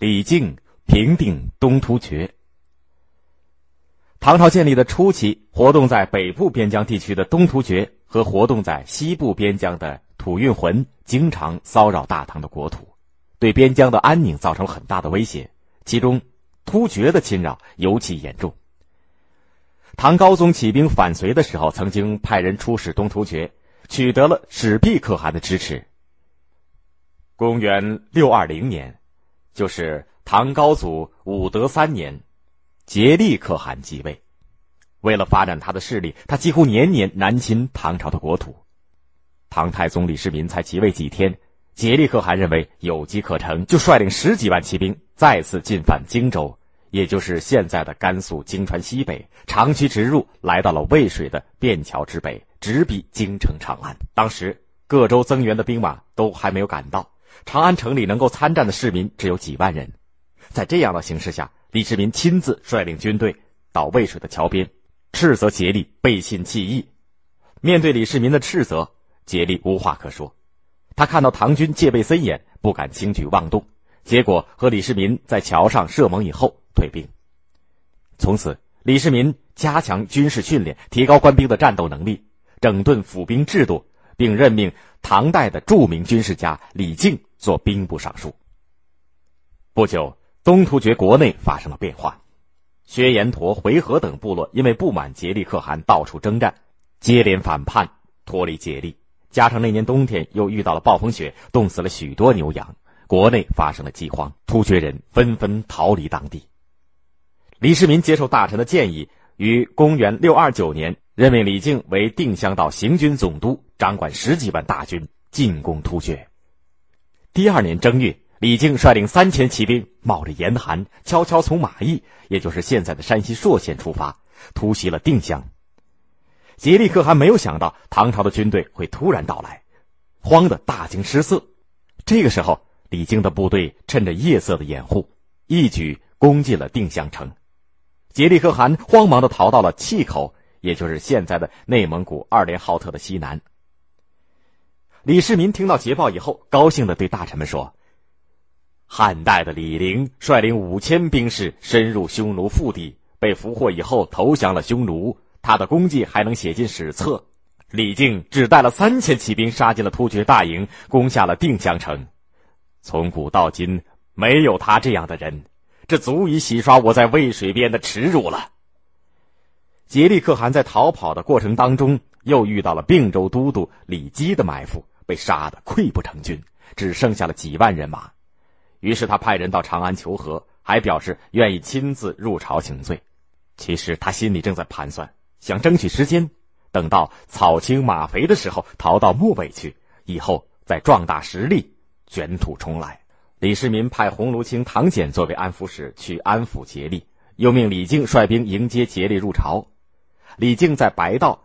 李靖平定东突厥。唐朝建立的初期，活动在北部边疆地区的东突厥和活动在西部边疆的吐运浑，经常骚扰大唐的国土，对边疆的安宁造成了很大的威胁。其中，突厥的侵扰尤其严重。唐高宗起兵反隋的时候，曾经派人出使东突厥，取得了史毕可汗的支持。公元六二零年，就是唐高祖武德三年。竭力可汗继位，为了发展他的势力，他几乎年年南侵唐朝的国土。唐太宗李世民才即位几天，竭力可汗认为有机可乘，就率领十几万骑兵再次进犯荆州，也就是现在的甘肃泾川西北，长驱直入，来到了渭水的便桥之北，直逼京城长安。当时各州增援的兵马都还没有赶到，长安城里能够参战的市民只有几万人，在这样的形势下。李世民亲自率领军队到渭水的桥边，斥责竭力背信弃义。面对李世民的斥责，竭力无话可说。他看到唐军戒备森严，不敢轻举妄动，结果和李世民在桥上设盟以后退兵。从此，李世民加强军事训练，提高官兵的战斗能力，整顿府兵制度，并任命唐代的著名军事家李靖做兵部尚书。不久。东突厥国内发生了变化，薛延陀、回纥等部落因为不满竭力可汗到处征战，接连反叛，脱离竭力。加上那年冬天又遇到了暴风雪，冻死了许多牛羊，国内发生了饥荒，突厥人纷纷逃离当地。李世民接受大臣的建议，于公元六二九年任命李靖为定襄道行军总督，掌管十几万大军进攻突厥。第二年正月。李靖率领三千骑兵，冒着严寒，悄悄从马邑，也就是现在的山西朔县出发，突袭了定襄。竭力可汗没有想到唐朝的军队会突然到来，慌得大惊失色。这个时候，李靖的部队趁着夜色的掩护，一举攻进了定襄城。竭力可汗慌忙的逃到了碛口，也就是现在的内蒙古二连浩特的西南。李世民听到捷报以后，高兴的对大臣们说。汉代的李陵率领五千兵士深入匈奴腹地，被俘获以后投降了匈奴。他的功绩还能写进史册。李靖只带了三千骑兵杀进了突厥大营，攻下了定襄城。从古到今，没有他这样的人，这足以洗刷我在渭水边的耻辱了。竭力可汗在逃跑的过程当中，又遇到了并州都督李基的埋伏，被杀得溃不成军，只剩下了几万人马。于是他派人到长安求和，还表示愿意亲自入朝请罪。其实他心里正在盘算，想争取时间，等到草青马肥的时候逃到漠北去，以后再壮大实力，卷土重来。李世民派鸿胪卿唐俭作为安抚使去安抚竭力，又命李靖率兵迎接竭力入朝。李靖在白道，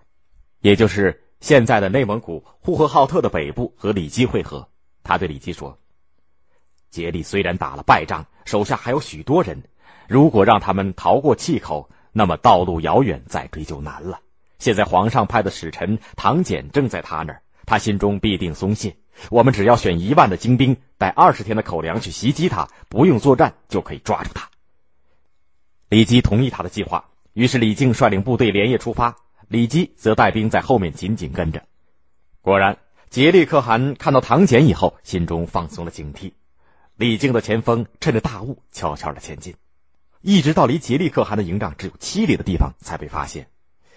也就是现在的内蒙古呼和浩特的北部和李基会合。他对李基说。杰力虽然打了败仗，手下还有许多人。如果让他们逃过气口，那么道路遥远，再追就难了。现在皇上派的使臣唐俭正在他那儿，他心中必定松懈。我们只要选一万的精兵，带二十天的口粮去袭击他，不用作战就可以抓住他。李基同意他的计划，于是李靖率领部队连夜出发，李基则带兵在后面紧紧跟着。果然，杰利可汗看到唐俭以后，心中放松了警惕。李靖的前锋趁着大雾悄悄的前进，一直到离杰利可汗的营帐只有七里的地方才被发现。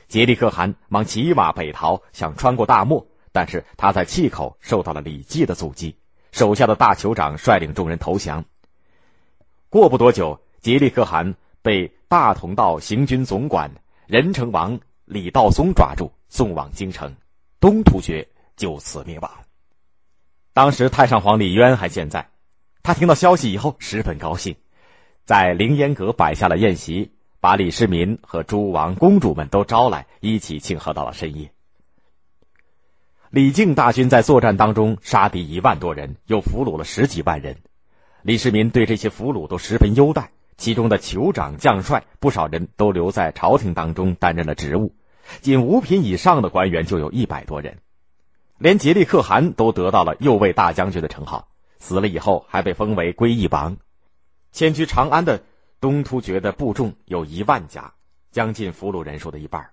杰利可汗忙骑马北逃，想穿过大漠，但是他在碛口受到了李绩的阻击，手下的大酋长率领众人投降。过不多久，杰利可汗被大同道行军总管任城王李道松抓住，送往京城，东突厥就此灭亡。当时太上皇李渊还健在。他听到消息以后十分高兴，在凌烟阁摆下了宴席，把李世民和诸王公主们都招来，一起庆贺到了深夜。李靖大军在作战当中杀敌一万多人，又俘虏了十几万人。李世民对这些俘虏都十分优待，其中的酋长、将帅不少人都留在朝廷当中担任了职务，仅五品以上的官员就有一百多人，连杰利可汗都得到了右卫大将军的称号。死了以后，还被封为归义王。迁居长安的东突厥的部众有一万家，将近俘虏人数的一半。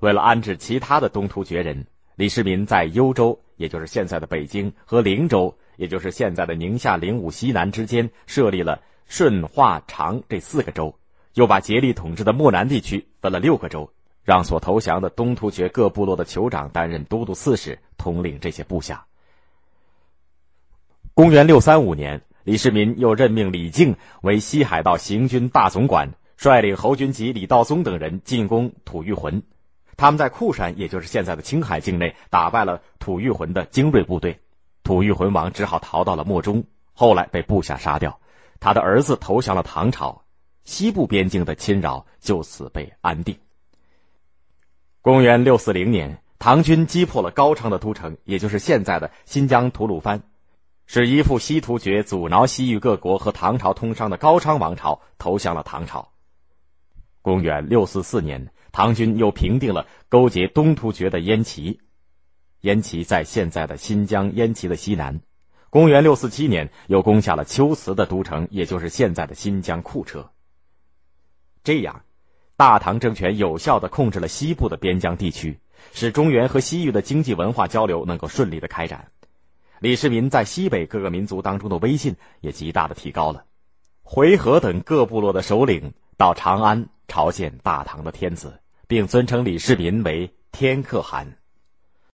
为了安置其他的东突厥人，李世民在幽州，也就是现在的北京，和灵州，也就是现在的宁夏灵武西南之间，设立了顺、化、长这四个州，又把竭力统治的漠南地区分了六个州，让所投降的东突厥各部落的酋长担任都督刺史，统领这些部下。公元六三五年。李世民又任命李靖为西海道行军大总管，率领侯君集、李道宗等人进攻吐谷浑。他们在库山，也就是现在的青海境内，打败了吐谷浑的精锐部队。吐谷浑王只好逃到了漠中，后来被部下杀掉。他的儿子投降了唐朝，西部边境的侵扰就此被安定。公元六四零年，唐军击破了高昌的都城，也就是现在的新疆吐鲁番。使依附西突厥、阻挠西域各国和唐朝通商的高昌王朝投降了唐朝。公元六四四年，唐军又平定了勾结东突厥的燕齐，燕齐在现在的新疆燕齐的西南。公元六四七年，又攻下了龟兹的都城，也就是现在的新疆库车。这样，大唐政权有效的控制了西部的边疆地区，使中原和西域的经济文化交流能够顺利的开展。李世民在西北各个民族当中的威信也极大的提高了，回纥等各部落的首领到长安朝见大唐的天子，并尊称李世民为天可汗。